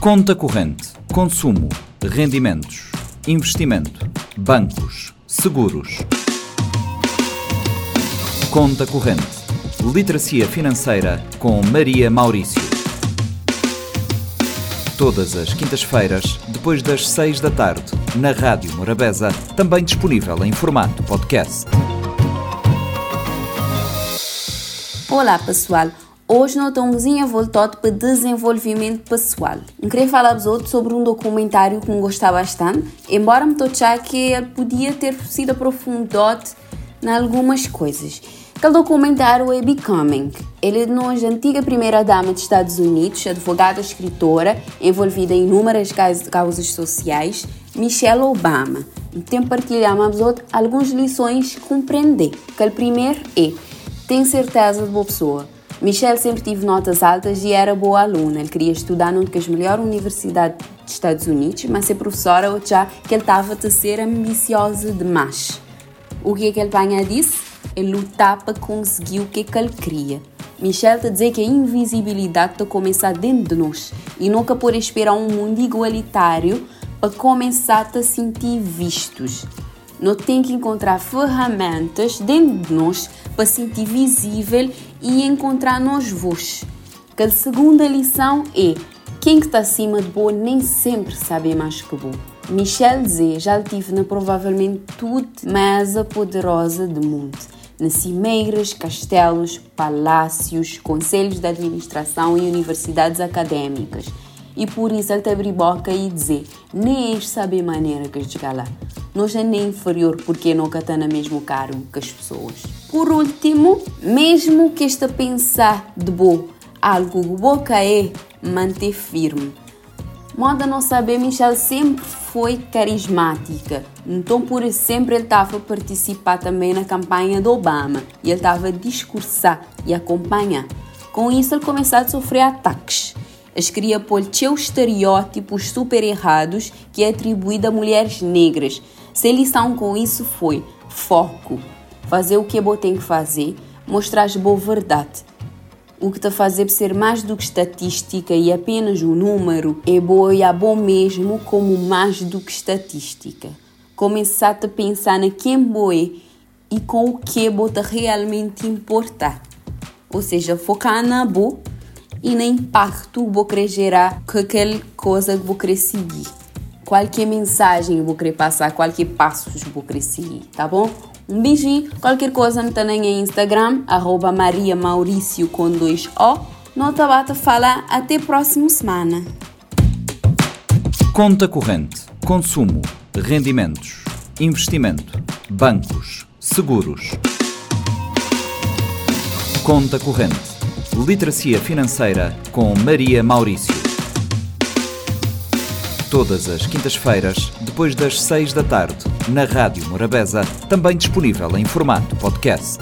Conta corrente, consumo, rendimentos, investimento, bancos, seguros. Conta corrente, literacia financeira com Maria Maurício. Todas as quintas-feiras, depois das seis da tarde, na Rádio Morabeza, também disponível em formato podcast. Olá pessoal, hoje nós estamos voltado para desenvolvimento pessoal. Queria falar vos sobre um documentário que me gostava bastante, embora me tochar que ele podia ter sido aprofundado em algumas coisas. Aquele documentário é Becoming. Ele é de antiga primeira-dama dos Estados Unidos, advogada escritora, envolvida em inúmeras causas sociais, Michelle Obama. E tem partilhamos algumas lições compreender. Que primeiro é tem certeza de boa pessoa. Michelle sempre teve notas altas e era boa aluna. Ele queria estudar numa das melhores universidades dos Estados Unidos, mas ser professora já que ele estava a ser ambiciosa demais. O que é que ele banha disse? Ele lutar para conseguir o que, é que ele queria. Michelle está a dizer que a invisibilidade está a começar dentro de nós e nunca por esperar um mundo igualitário para começar a sentir vistos. Nós temos que encontrar ferramentas dentro de nós para sentir visível e encontrar nos vos. Que a segunda lição é quem que está acima de boa nem sempre sabe mais que boa. Michel Z já tive na provavelmente tudo mais poderosa do mundo. Nas cimeiras, castelos, palácios, conselhos de administração e universidades acadêmicas e por isso ele te abrir boca e dizer nem és saber maneira que chegar lá. Nós é nem inferior porque não no mesmo cargo que as pessoas. Por último, mesmo que esta pensar de boa, algo boca é manter firme. Moda não saber, Michelle sempre foi carismática. Então, por isso, sempre ele estava a participar também na campanha do Obama. E ele estava a discursar e acompanhar. Com isso, ele começou a sofrer ataques escrevia por seus estereótipos super errados que é atribuído a mulheres negras. Se lição com isso foi foco, fazer o que é bom tem que fazer, mostrar a boa verdade. O que te fazer ser mais do que estatística e apenas um número é bom e é bom mesmo como mais do que estatística. Começar a pensar na quem boa é e com o que é bom realmente importar. Ou seja, focar na boa e no impacto vou querer gerar com aquela coisa que vou querer seguir. Qualquer mensagem eu vou querer passar, qualquer passo eu vou querer seguir, tá bom? Um beijinho, qualquer coisa no também em Instagram, arroba Maria Maurício com dois O. Nota bata fala até próxima semana. Conta corrente, consumo, rendimentos, investimento, bancos, seguros. Conta corrente Literacia Financeira com Maria Maurício. Todas as quintas-feiras, depois das seis da tarde, na Rádio Morabeza, também disponível em formato podcast.